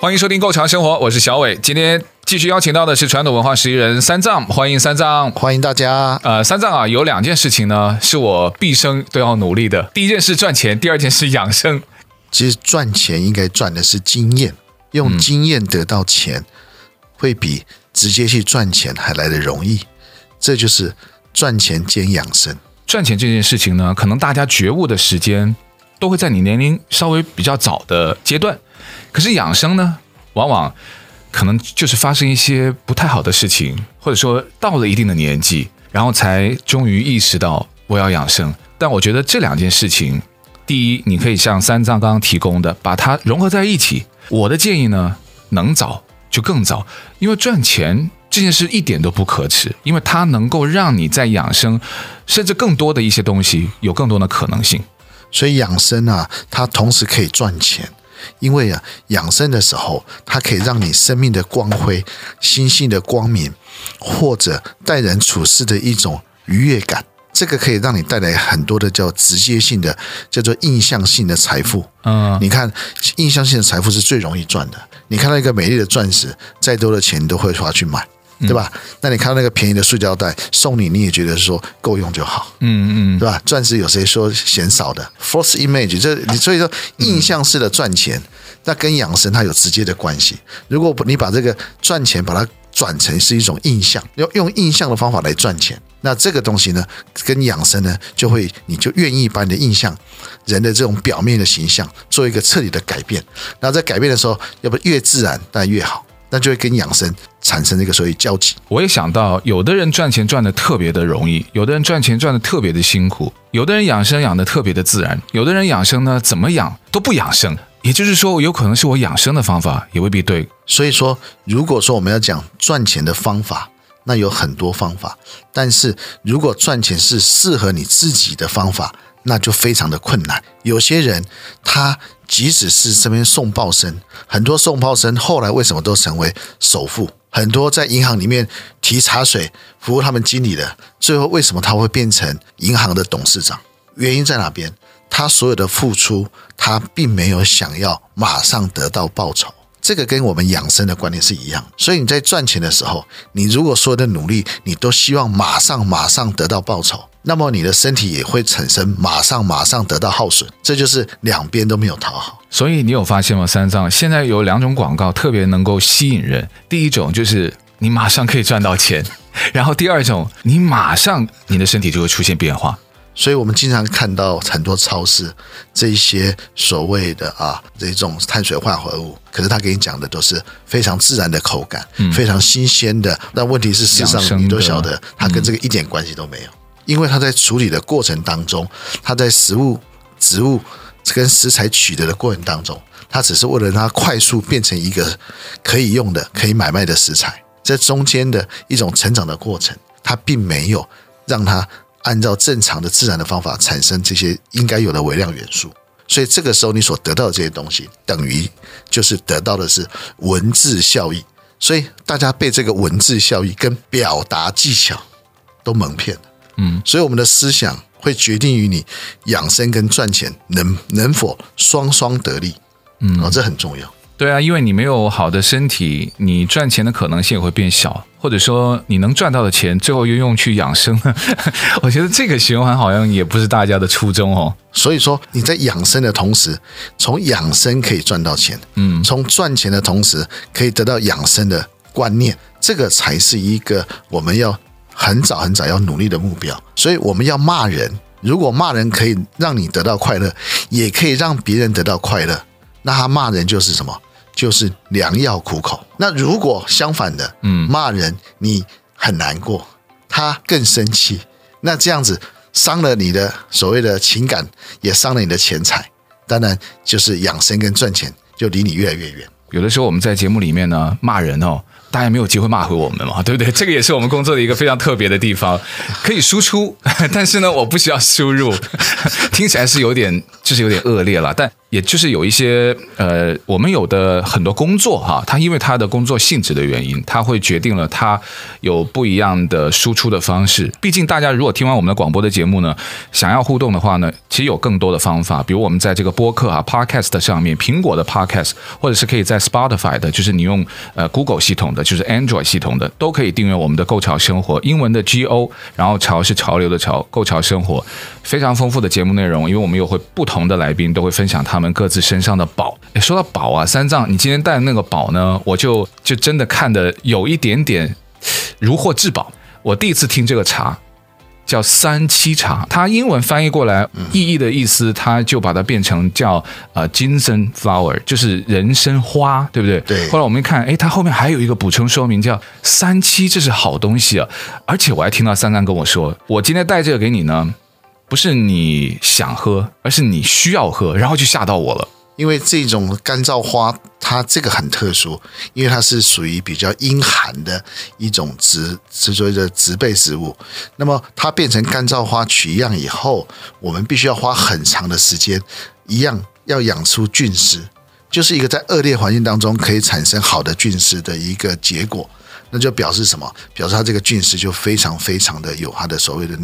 欢迎收听《Go 潮生活》，我是小伟。今天继续邀请到的是传统文化十一人三藏，欢迎三藏，欢迎大家。呃，三藏啊，有两件事情呢，是我毕生都要努力的。第一件事赚钱，第二件事养生。其实赚钱应该赚的是经验，用经验得到钱，会比直接去赚钱还来得容易。这就是赚钱兼养生。赚钱这件事情呢，可能大家觉悟的时间都会在你年龄稍微比较早的阶段。可是养生呢，往往可能就是发生一些不太好的事情，或者说到了一定的年纪，然后才终于意识到我要养生。但我觉得这两件事情，第一，你可以像三藏刚刚提供的，把它融合在一起。我的建议呢，能早就更早，因为赚钱这件事一点都不可耻，因为它能够让你在养生，甚至更多的一些东西有更多的可能性。所以养生啊，它同时可以赚钱。因为啊，养生的时候，它可以让你生命的光辉、心性的光明，或者待人处事的一种愉悦感，这个可以让你带来很多的叫直接性的，叫做印象性的财富。嗯，你看，印象性的财富是最容易赚的。你看到一个美丽的钻石，再多的钱你都会花去买。对吧？那你看到那个便宜的塑胶袋送你，你也觉得说够用就好。嗯嗯，对吧？钻石有谁说嫌少的？False image，这你所以说印象式的赚钱，那跟养生它有直接的关系。如果你把这个赚钱把它转成是一种印象，用用印象的方法来赚钱，那这个东西呢，跟养生呢，就会你就愿意把你的印象、人的这种表面的形象做一个彻底的改变。那在改变的时候，要不越自然但越好。那就会跟养生产生这个所谓交集。我也想到，有的人赚钱赚得特别的容易，有的人赚钱赚得特别的辛苦，有的人养生养得特别的自然，有的人养生呢，怎么养都不养生。也就是说，有可能是我养生的方法也未必对。所以说，如果说我们要讲赚钱的方法，那有很多方法。但是如果赚钱是适合你自己的方法，那就非常的困难。有些人他。即使是这边送报生，很多送报生后来为什么都成为首富？很多在银行里面提茶水服务他们经理的，最后为什么他会变成银行的董事长？原因在哪边？他所有的付出，他并没有想要马上得到报酬。这个跟我们养生的观念是一样。所以你在赚钱的时候，你如果所有的努力，你都希望马上马上得到报酬。那么你的身体也会产生马上马上得到耗损，这就是两边都没有讨好。所以你有发现吗？三藏现在有两种广告特别能够吸引人。第一种就是你马上可以赚到钱，然后第二种你马上你的身体就会出现变化。所以我们经常看到很多超市这一些所谓的啊这种碳水化合物，可是他给你讲的都是非常自然的口感，嗯、非常新鲜的。但问题是，事实上你都晓得，它跟这个一点关系都没有。因为它在处理的过程当中，它在食物、植物跟食材取得的过程当中，它只是为了让它快速变成一个可以用的、可以买卖的食材。这中间的一种成长的过程，它并没有让它按照正常的自然的方法产生这些应该有的微量元素。所以这个时候你所得到的这些东西，等于就是得到的是文字效益。所以大家被这个文字效益跟表达技巧都蒙骗了。嗯，所以我们的思想会决定于你养生跟赚钱能能否双双得利，嗯，哦，这很重要。对啊，因为你没有好的身体，你赚钱的可能性也会变小，或者说你能赚到的钱最后又用去养生，我觉得这个循环好像也不是大家的初衷哦。所以说你在养生的同时，从养生可以赚到钱，嗯，从赚钱的同时可以得到养生的观念，这个才是一个我们要。很早很早要努力的目标，所以我们要骂人。如果骂人可以让你得到快乐，也可以让别人得到快乐，那他骂人就是什么？就是良药苦口。那如果相反的，嗯，骂人你很难过，他更生气，那这样子伤了你的所谓的情感，也伤了你的钱财，当然就是养生跟赚钱就离你越来越远。有的时候我们在节目里面呢骂人哦。大家没有机会骂回我们嘛，对不对？这个也是我们工作的一个非常特别的地方，可以输出，但是呢，我不需要输入，听起来是有点，就是有点恶劣了，但。也就是有一些呃，我们有的很多工作哈，它因为它的工作性质的原因，它会决定了它有不一样的输出的方式。毕竟大家如果听完我们的广播的节目呢，想要互动的话呢，其实有更多的方法，比如我们在这个播客啊 Podcast 上面，苹果的 Podcast，或者是可以在 Spotify 的，就是你用呃 Google 系统的，就是 Android 系统的，都可以订阅我们的“购潮生活”，英文的 G O，然后潮是潮流的潮，购潮生活，非常丰富的节目内容，因为我们有会不同的来宾都会分享他。他们各自身上的宝，诶，说到宝啊，三藏，你今天带的那个宝呢，我就就真的看得有一点点如获至宝。我第一次听这个茶叫三七茶，它英文翻译过来意义的意思，它就把它变成叫呃金森 flower，就是人参花，对不对？对。后来我们一看，诶，它后面还有一个补充说明叫三七，这是好东西啊！而且我还听到三藏跟我说，我今天带这个给你呢。不是你想喝，而是你需要喝，然后就吓到我了。因为这种干燥花，它这个很特殊，因为它是属于比较阴寒的一种植，是所谓的植被植物。那么它变成干燥花取样以后，我们必须要花很长的时间，一样要养出菌丝，就是一个在恶劣环境当中可以产生好的菌丝的一个结果。那就表示什么？表示它这个菌丝就非常非常的有它的所谓的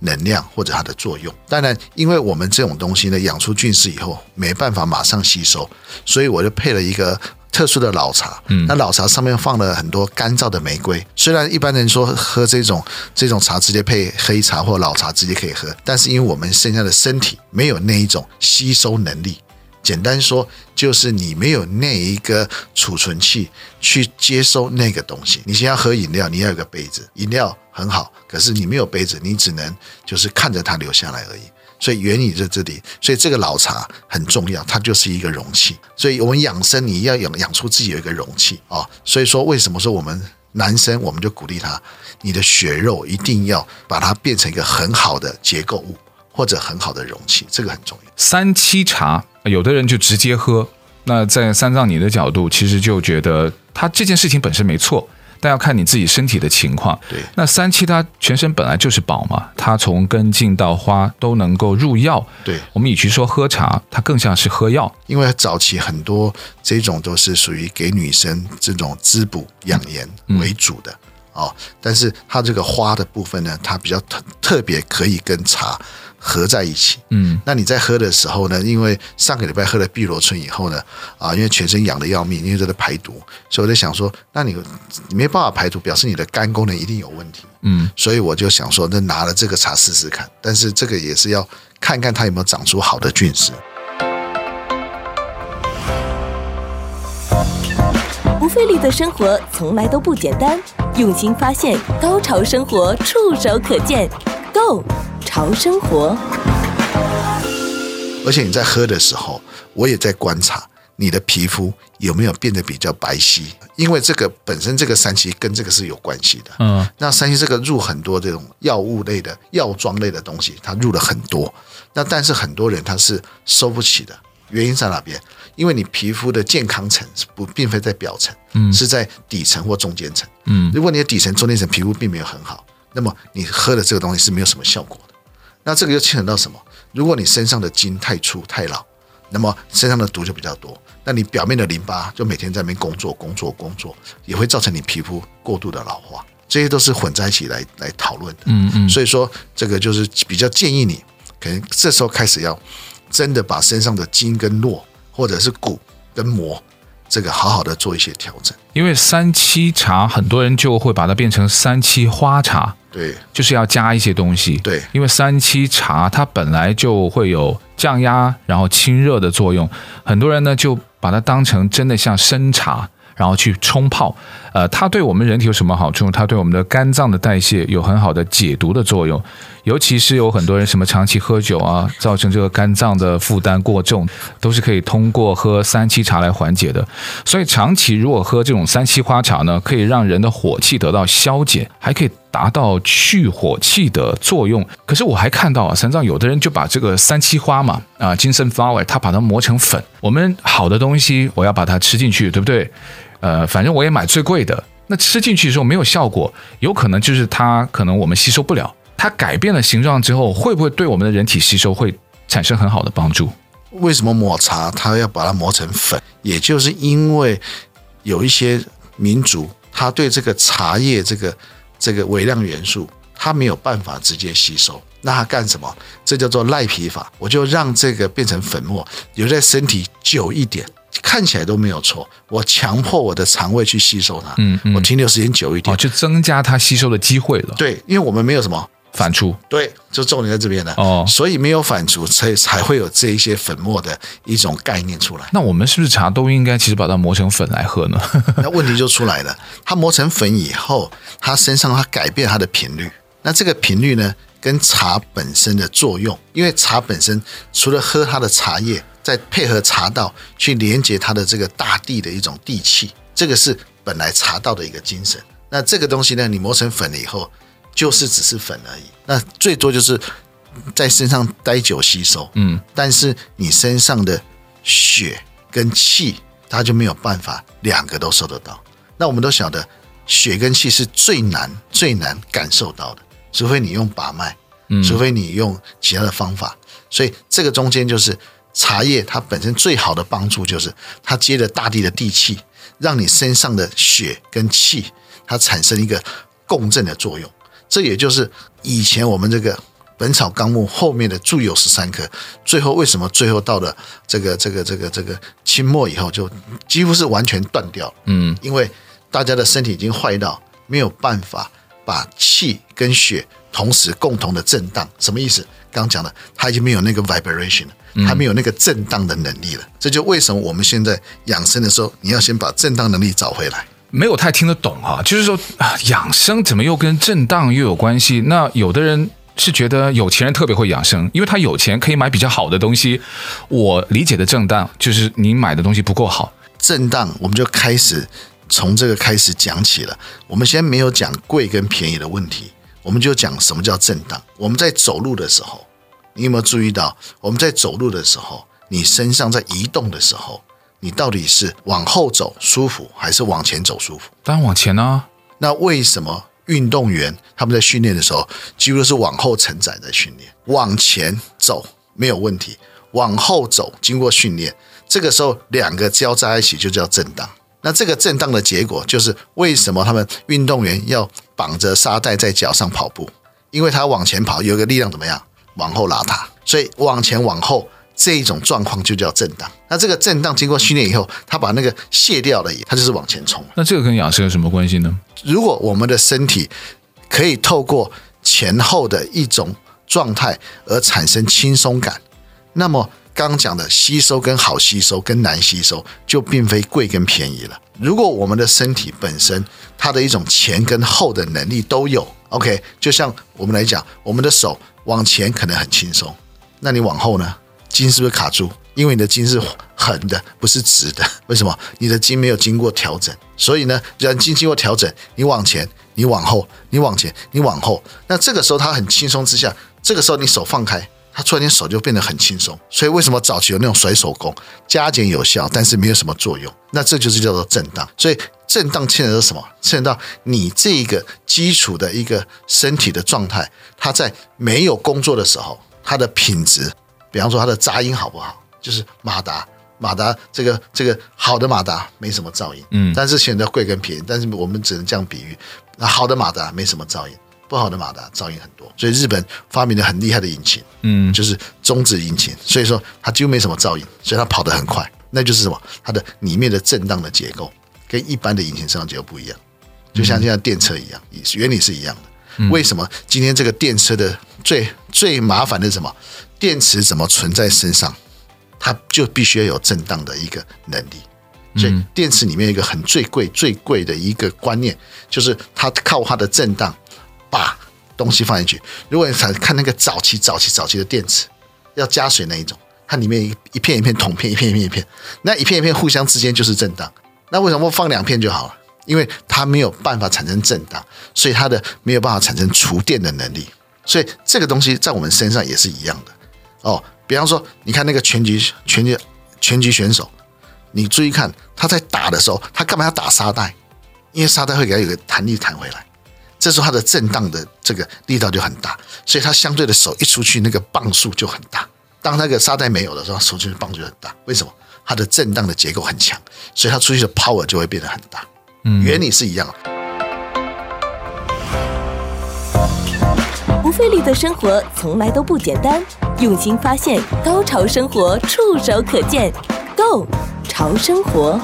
能量或者它的作用。当然，因为我们这种东西呢，养出菌丝以后没办法马上吸收，所以我就配了一个特殊的老茶。嗯，那老茶上面放了很多干燥的玫瑰。虽然一般人说喝这种这种茶直接配黑茶或老茶直接可以喝，但是因为我们现在的身体没有那一种吸收能力。简单说，就是你没有那一个储存器去接收那个东西。你先要喝饮料，你要有个杯子，饮料很好，可是你没有杯子，你只能就是看着它流下来而已。所以原理在这里，所以这个老茶很重要，它就是一个容器。所以我们养生，你要养养出自己有一个容器啊。所以说，为什么说我们男生，我们就鼓励他，你的血肉一定要把它变成一个很好的结构物。或者很好的容器，这个很重要。三七茶，有的人就直接喝。那在三藏你的角度，其实就觉得他这件事情本身没错，但要看你自己身体的情况。对，那三七它全身本来就是宝嘛，它从根茎到花都能够入药。对，我们与其说喝茶，它更像是喝药，因为早期很多这种都是属于给女生这种滋补养颜为主的。嗯嗯哦，但是它这个花的部分呢，它比较特特别，可以跟茶合在一起。嗯，那你在喝的时候呢，因为上个礼拜喝了碧螺春以后呢，啊，因为全身痒的要命，因为这个排毒，所以我在想说，那你你没办法排毒，表示你的肝功能一定有问题。嗯，所以我就想说，那拿了这个茶试试看，但是这个也是要看看它有没有长出好的菌丝。不费力的生活从来都不简单，用心发现，高潮生活触手可见 Go 潮生活。而且你在喝的时候，我也在观察你的皮肤有没有变得比较白皙，因为这个本身这个三七跟这个是有关系的。嗯，那三七这个入很多这种药物类的药妆类的东西，它入了很多，那但是很多人他是收不起的。原因在哪边？因为你皮肤的健康层是不，并非在表层，嗯，是在底层或中间层，嗯。如果你的底层、中间层皮肤并没有很好，那么你喝的这个东西是没有什么效果的。那这个又牵扯到什么？如果你身上的筋太粗太老，那么身上的毒就比较多。那你表面的淋巴就每天在那边工作、工作、工作，也会造成你皮肤过度的老化。这些都是混在一起来来讨论的，嗯嗯。所以说，这个就是比较建议你，可能这时候开始要。真的把身上的筋跟络，或者是骨跟膜，这个好好的做一些调整。因为三七茶，很多人就会把它变成三七花茶，对，就是要加一些东西。对，因为三七茶它本来就会有降压，然后清热的作用，很多人呢就把它当成真的像参茶。然后去冲泡，呃，它对我们人体有什么好处？它对我们的肝脏的代谢有很好的解毒的作用。尤其是有很多人什么长期喝酒啊，造成这个肝脏的负担过重，都是可以通过喝三七茶来缓解的。所以长期如果喝这种三七花茶呢，可以让人的火气得到消减，还可以达到去火气的作用。可是我还看到啊，三藏有的人就把这个三七花嘛，啊，金森 flower，他把它磨成粉。我们好的东西，我要把它吃进去，对不对？呃，反正我也买最贵的。那吃进去的时候没有效果，有可能就是它可能我们吸收不了。它改变了形状之后，会不会对我们的人体吸收会产生很好的帮助？为什么抹茶它要把它磨成粉？也就是因为有一些民族，他对这个茶叶这个这个微量元素，它没有办法直接吸收。那它干什么？这叫做赖皮法。我就让这个变成粉末，留在身体久一点。看起来都没有错，我强迫我的肠胃去吸收它，嗯，嗯，我停留时间久一点，哦，就增加它吸收的机会了。对，因为我们没有什么反刍，对，就重点在这边了。哦，所以没有反刍，所以才会有这一些粉末的一种概念出来。那我们是不是茶都应该其实把它磨成粉来喝呢？那问题就出来了，它磨成粉以后，它身上它改变它的频率，那这个频率呢，跟茶本身的作用，因为茶本身除了喝它的茶叶。再配合茶道去连接它的这个大地的一种地气，这个是本来茶道的一个精神。那这个东西呢，你磨成粉了以后，就是只是粉而已。那最多就是在身上待久吸收，嗯，但是你身上的血跟气，它就没有办法两个都收得到。那我们都晓得，血跟气是最难最难感受到的，除非你用把脉，除非你用其他的方法。所以这个中间就是。茶叶它本身最好的帮助就是它接着大地的地气，让你身上的血跟气它产生一个共振的作用。这也就是以前我们这个《本草纲目》后面的注有十三颗，最后为什么最后到了这个这个这个这个清末以后就几乎是完全断掉？嗯，因为大家的身体已经坏到没有办法把气跟血同时共同的震荡。什么意思？刚讲的，它已经没有那个 vibration 了。还没有那个震荡的能力了，这就为什么我们现在养生的时候，你要先把震荡能力找回来。没有太听得懂啊，就是说啊，养生怎么又跟震荡又有关系？那有的人是觉得有钱人特别会养生，因为他有钱可以买比较好的东西。我理解的震荡就是你买的东西不够好。震荡，我们就开始从这个开始讲起了。我们先没有讲贵跟便宜的问题，我们就讲什么叫震荡。我们在走路的时候。你有没有注意到，我们在走路的时候，你身上在移动的时候，你到底是往后走舒服，还是往前走舒服？当然往前啊。那为什么运动员他们在训练的时候，几乎都是往后承载的训练？往前走没有问题，往后走经过训练，这个时候两个交在一起就叫震荡。那这个震荡的结果就是为什么他们运动员要绑着沙袋在脚上跑步？因为他往前跑有一个力量怎么样？往后拉它，所以往前往后这一种状况就叫震荡。那这个震荡经过训练以后，他把那个卸掉了，他就是往前冲。那这个跟养生有什么关系呢？如果我们的身体可以透过前后的一种状态而产生轻松感，那么刚讲的吸收跟好吸收跟难吸收就并非贵跟便宜了。如果我们的身体本身它的一种前跟后的能力都有，OK，就像我们来讲，我们的手。往前可能很轻松，那你往后呢？筋是不是卡住？因为你的筋是横的，不是直的。为什么？你的筋没有经过调整，所以呢，人筋经过调整，你往前，你往后，你往前，你往后。那这个时候它很轻松之下，这个时候你手放开，它突然间手就变得很轻松。所以为什么早期有那种甩手功，加减有效，但是没有什么作用？那这就是叫做震荡。所以震荡牵扯到什么？牵扯到你这个基础的一个身体的状态。它在没有工作的时候，它的品质，比方说它的杂音好不好？就是马达，马达这个这个好的马达没什么噪音，嗯，但是选择贵跟便宜，但是我们只能这样比喻。那好的马达没什么噪音，不好的马达噪音很多。所以日本发明了很厉害的引擎，嗯，就是中子引擎，所以说它几乎没什么噪音，所以它跑得很快。那就是什么？它的里面的震荡的结构跟一般的引擎声浪结构不一样，就像现在电车一样，原理是一样的。为什么今天这个电车的最最麻烦的是什么？电池怎么存在身上，它就必须要有震荡的一个能力。所以电池里面一个很最贵最贵的一个观念，就是它靠它的震荡把东西放进去。如果你想看那个早期、早期、早期的电池，要加水那一种，它里面一片一片铜片，一片一片一片，那一片一片互相之间就是震荡。那为什么不放两片就好了？因为它没有办法产生震荡，所以它的没有办法产生储电的能力。所以这个东西在我们身上也是一样的哦。比方说，你看那个拳击拳击拳击选手，你注意看他在打的时候，他干嘛要打沙袋？因为沙袋会给他有个弹力弹回来，这时候它的震荡的这个力道就很大，所以它相对的手一出去，那个磅数就很大。当那个沙袋没有的时候，手出去磅就很大。为什么？它的震荡的结构很强，所以它出去的 power 就会变得很大。嗯，原理是一样的。不费力的生活从来都不简单，用心发现，高潮生活触手可见 Go 潮生活。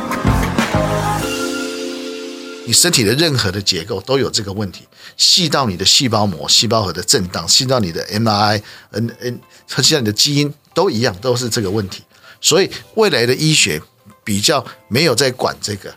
你身体的任何的结构都有这个问题，细到你的细胞膜、细胞核的震荡，细到你的 MRI、N N，细到你的基因都一样，都是这个问题。所以未来的医学比较没有在管这个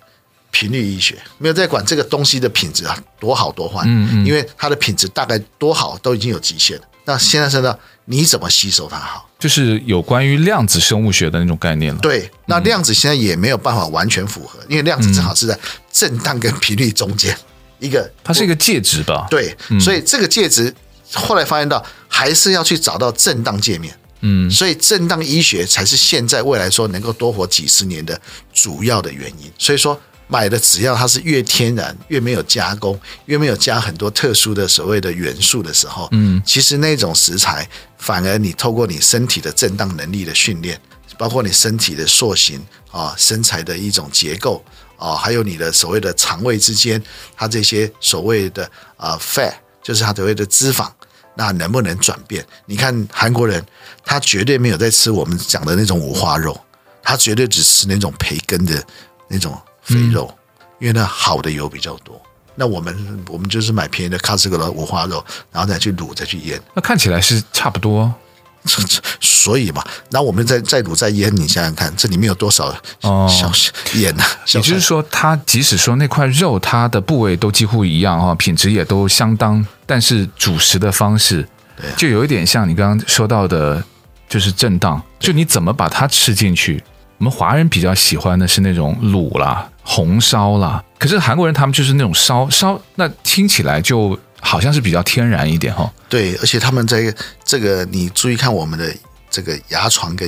频率医学，没有在管这个东西的品质啊多好多坏，嗯嗯，因为它的品质大概多好都已经有极限了。那现在是呢，你怎么吸收它好？就是有关于量子生物学的那种概念了。对，那量子现在也没有办法完全符合，因为量子正好是在震荡跟频率中间一个，它是一个介质吧？对，所以这个介质后来发现到还是要去找到震荡界面。嗯，所以震荡医学才是现在未来说能够多活几十年的主要的原因。所以说买的只要它是越天然、越没有加工、越没有加很多特殊的所谓的元素的时候，嗯，其实那种食材反而你透过你身体的震荡能力的训练，包括你身体的塑形啊、身材的一种结构啊，还有你的所谓的肠胃之间，它这些所谓的啊 fat，就是它所谓的脂肪。那能不能转变？你看韩国人，他绝对没有在吃我们讲的那种五花肉，他绝对只吃那种培根的那种肥肉，嗯、因为那好的油比较多。那我们我们就是买便宜的 Costco 的五花肉，然后再去卤，再去腌。那看起来是差不多。所以嘛，那我们再再卤再腌，你想想看，这里面有多少小盐呢？也就是说，它即使说那块肉它的部位都几乎一样哈，品质也都相当，但是主食的方式，就有一点像你刚刚说到的，就是震荡，就你怎么把它吃进去。我们华人比较喜欢的是那种卤啦、红烧啦，可是韩国人他们就是那种烧烧，那听起来就。好像是比较天然一点哈，对，而且他们在这个，你注意看我们的这个牙床跟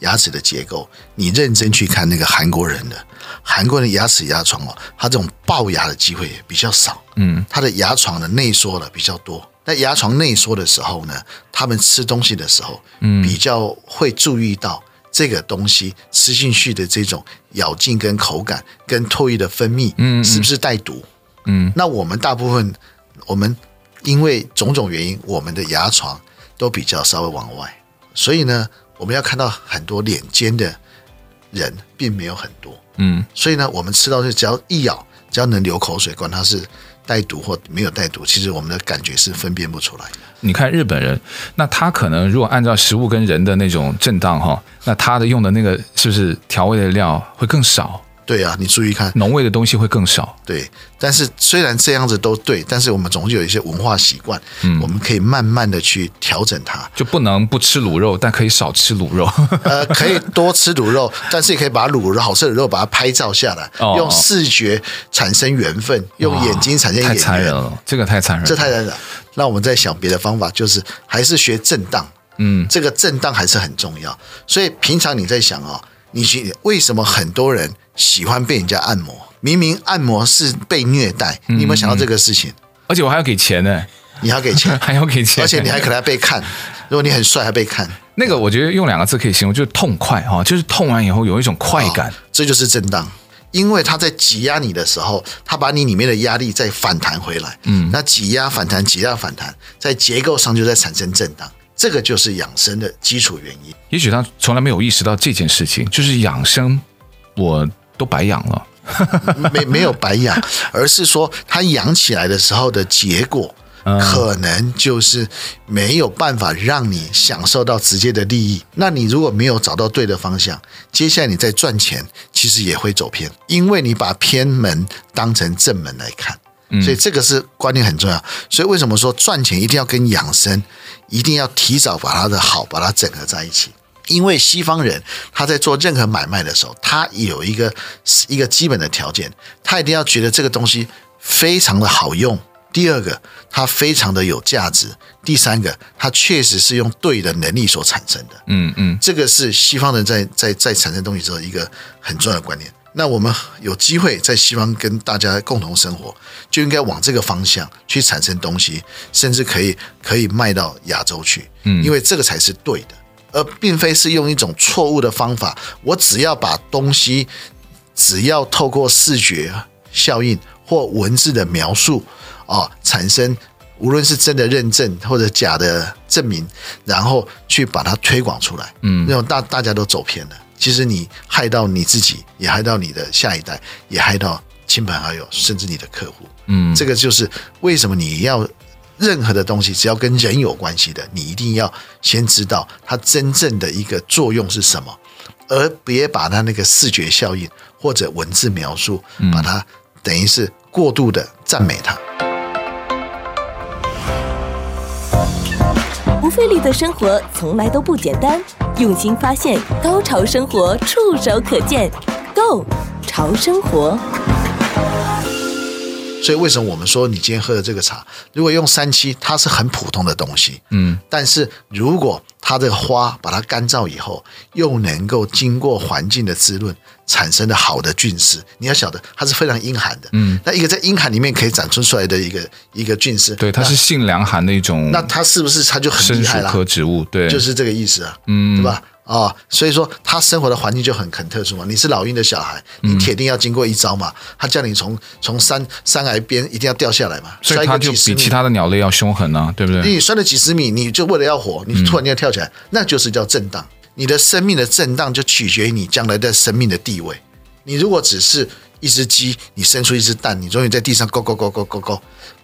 牙齿的结构，你认真去看那个韩国人的韩国人的牙齿牙床哦，他这种龅牙的机会也比较少，嗯，他的牙床的内缩的比较多。那牙床内缩的时候呢，他们吃东西的时候，嗯，比较会注意到这个东西吃进去的这种咬劲跟口感跟唾液的分泌，嗯，是不是带毒？嗯，那我们大部分。我们因为种种原因，我们的牙床都比较稍微往外，所以呢，我们要看到很多脸尖的人并没有很多，嗯，所以呢，我们吃到就只要一咬，只要能流口水，管它是带毒或没有带毒，其实我们的感觉是分辨不出来的。你看日本人，那他可能如果按照食物跟人的那种震荡哈，那他的用的那个是不是调味的料会更少？对啊，你注意看，浓味的东西会更少。对，但是虽然这样子都对，但是我们总是有一些文化习惯，嗯，我们可以慢慢的去调整它。就不能不吃卤肉，但可以少吃卤肉。呃，可以多吃卤肉，但是也可以把卤肉好吃的肉把它拍照下来，哦、用视觉产生缘分，用眼睛产生眼缘。太残忍了，这个太残忍，这太残忍。那我们在想别的方法，就是还是学震荡。嗯，这个震荡还是很重要。所以平常你在想啊、哦，你去为什么很多人？喜欢被人家按摩，明明按摩是被虐待，你有没有想到这个事情？而且我还要给钱呢，你要给钱，还要给钱，而且你还可能被看。如果你很帅，还被看。那个我觉得用两个字可以形容，就是痛快哈，就是痛完以后有一种快感，这就是震荡。因为他在挤压你的时候，他把你里面的压力再反弹回来，嗯，那挤压反弹，挤压反弹，在结构上就在产生震荡，这个就是养生的基础原因。也许他从来没有意识到这件事情，就是养生，我。都白养了，没没有白养，而是说它养起来的时候的结果，可能就是没有办法让你享受到直接的利益。那你如果没有找到对的方向，接下来你再赚钱，其实也会走偏，因为你把偏门当成正门来看。所以这个是观念很重要。所以为什么说赚钱一定要跟养生，一定要提早把它的好把它整合在一起？因为西方人他在做任何买卖的时候，他有一个一个基本的条件，他一定要觉得这个东西非常的好用。第二个，它非常的有价值；第三个，它确实是用对的能力所产生的。嗯嗯，这个是西方人在在在产生东西之后一个很重要的观念。那我们有机会在西方跟大家共同生活，就应该往这个方向去产生东西，甚至可以可以卖到亚洲去。嗯，因为这个才是对的，而并非是用一种错误的方法。我只要把东西，只要透过视觉效应或文字的描述。哦，产生无论是真的认证或者假的证明，然后去把它推广出来，嗯，那种大大家都走偏了。其实你害到你自己，也害到你的下一代，也害到亲朋好友，甚至你的客户。嗯，这个就是为什么你要任何的东西，只要跟人有关系的，你一定要先知道它真正的一个作用是什么，而别把它那个视觉效应或者文字描述，把它等于是过度的赞美它。不费力的生活从来都不简单，用心发现，高潮生活触手可见，Go 潮生活。所以为什么我们说你今天喝的这个茶，如果用三七，它是很普通的东西，嗯，但是如果它这个花把它干燥以后，又能够经过环境的滋润，产生的好的菌丝，你要晓得它是非常阴寒的，嗯，那一个在阴寒里面可以长出出来的一个一个菌丝，对，它是性凉寒的一种，那它是不是它就很厉害了？科植物，对，就是这个意思啊，嗯，对吧？啊、哦，所以说他生活的环境就很很特殊嘛。你是老鹰的小孩，你铁定要经过一招嘛。他叫你从从山山崖边一定要掉下来嘛。所以他就比其他的鸟类要凶狠呢、啊，对不对？你摔了几十米，你就为了要活，你突然间跳起来，嗯、那就是叫震荡。你的生命的震荡就取决于你将来的生命的地位。你如果只是一只鸡，你生出一只蛋，你终于在地上咕咕咕咕咕咕，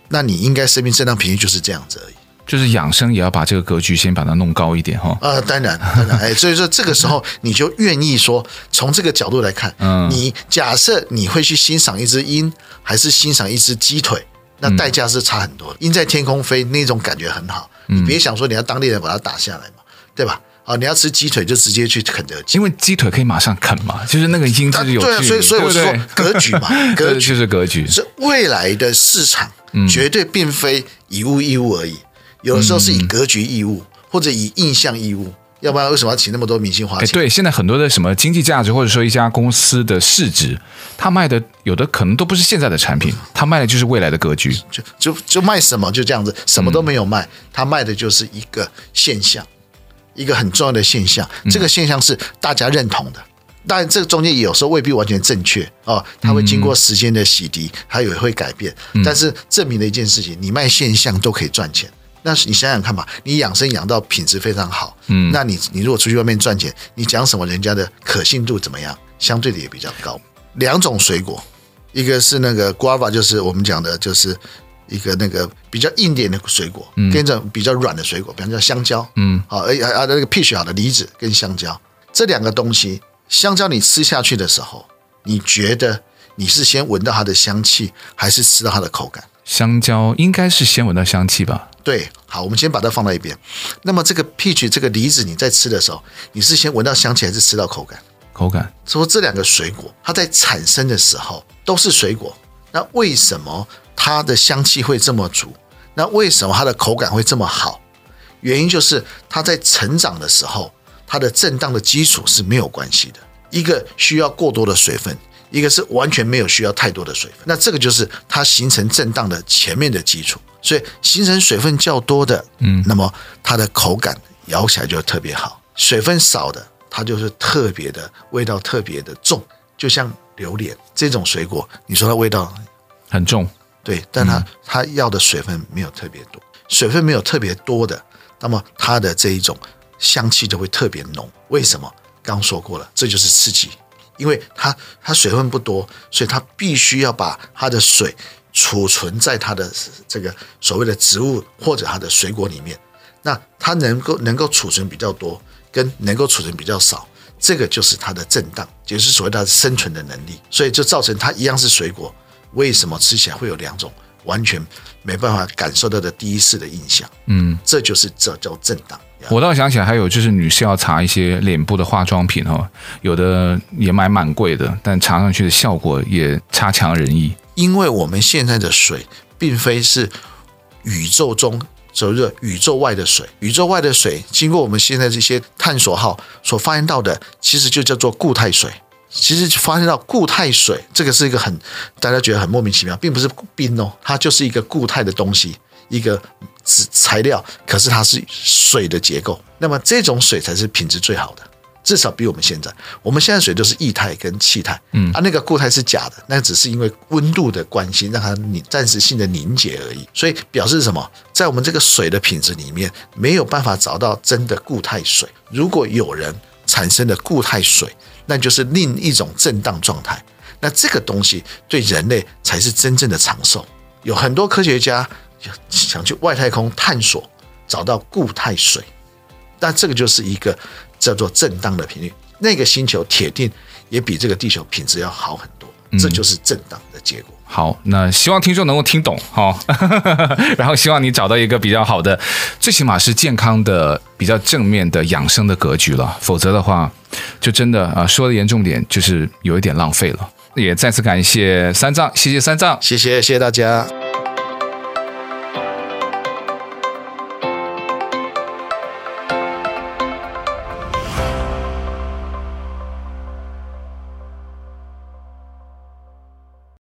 那你应该生命震荡频率就是这样子而已。就是养生也要把这个格局先把它弄高一点哈。呃，当然，当然，哎，所以说这个时候你就愿意说，从这个角度来看，嗯，你假设你会去欣赏一只鹰，还是欣赏一只鸡腿，那代价是差很多的。鹰在天空飞，那种感觉很好，你别想说你要当地人把它打下来嘛，对吧？啊，你要吃鸡腿就直接去肯德基，因为鸡腿可以马上啃嘛，就是那个鹰就是有。对啊，所以所以我说格局嘛，格局就是格局，是未来的市场，绝对并非以物易物而已。有的时候是以格局义务，嗯、或者以印象义务，要不然为什么要请那么多明星花钱？对，现在很多的什么经济价值，或者说一家公司的市值，他卖的有的可能都不是现在的产品，他卖的就是未来的格局。就就就卖什么就这样子，什么都没有卖，他卖的就是一个现象，一个很重要的现象。这个现象是大家认同的，当然这个中间有时候未必完全正确哦，它会经过时间的洗涤，它也会改变。但是证明了一件事情，你卖现象都可以赚钱。那是你想想看吧，你养生养到品质非常好，嗯，那你你如果出去外面赚钱，你讲什么人家的可信度怎么样？相对的也比较高。两种水果，一个是那个 guava，就是我们讲的，就是一个那个比较硬点的水果，跟一种比较软的水果，比方叫香蕉，嗯，好，而啊那个 peach 好的梨子跟香蕉这两个东西，香蕉你吃下去的时候，你觉得你是先闻到它的香气，还是吃到它的口感？香蕉应该是先闻到香气吧？对，好，我们先把它放到一边。那么这个 peach 这个梨子，你在吃的时候，你是先闻到香气，还是吃到口感？口感。说这两个水果，它在产生的时候都是水果，那为什么它的香气会这么足？那为什么它的口感会这么好？原因就是它在成长的时候，它的震荡的基础是没有关系的。一个需要过多的水分。一个是完全没有需要太多的水分，那这个就是它形成震荡的前面的基础。所以形成水分较多的，嗯，那么它的口感咬起来就特别好；水分少的，它就是特别的味道特别的重。就像榴莲这种水果，你说它味道很重，对，但它它要的水分没有特别多，水分没有特别多的，那么它的这一种香气就会特别浓。为什么？刚说过了，这就是刺激。因为它它水分不多，所以它必须要把它的水储存在它的这个所谓的植物或者它的水果里面。那它能够能够储存比较多，跟能够储存比较少，这个就是它的震荡，也是所谓它的生存的能力。所以就造成它一样是水果，为什么吃起来会有两种完全没办法感受到的第一次的印象。嗯，这就是这叫震荡。我倒想起来，还有就是女士要擦一些脸部的化妆品哦，有的也买蛮贵的，但擦上去的效果也差强人意。因为我们现在的水，并非是宇宙中，就是宇宙外的水，宇宙外的水经过我们现在这些探索号所发现到的，其实就叫做固态水。其实发现到固态水，这个是一个很大家觉得很莫名其妙，并不是冰哦，它就是一个固态的东西，一个材料，可是它是水的结构。那么这种水才是品质最好的，至少比我们现在，我们现在水都是液态跟气态，嗯，啊，那个固态是假的，那只是因为温度的关系让它凝暂时性的凝结而已。所以表示什么？在我们这个水的品质里面，没有办法找到真的固态水。如果有人产生的固态水，那就是另一种震荡状态。那这个东西对人类才是真正的长寿。有很多科学家想去外太空探索，找到固态水，但这个就是一个叫做震荡的频率。那个星球铁定也比这个地球品质要好很多。这就是震荡的结果。好，那希望听众能够听懂哈，然后希望你找到一个比较好的，最起码是健康的、比较正面的养生的格局了。否则的话，就真的啊，说的严重点，就是有一点浪费了。也再次感谢三藏，谢谢三藏，谢谢谢谢大家。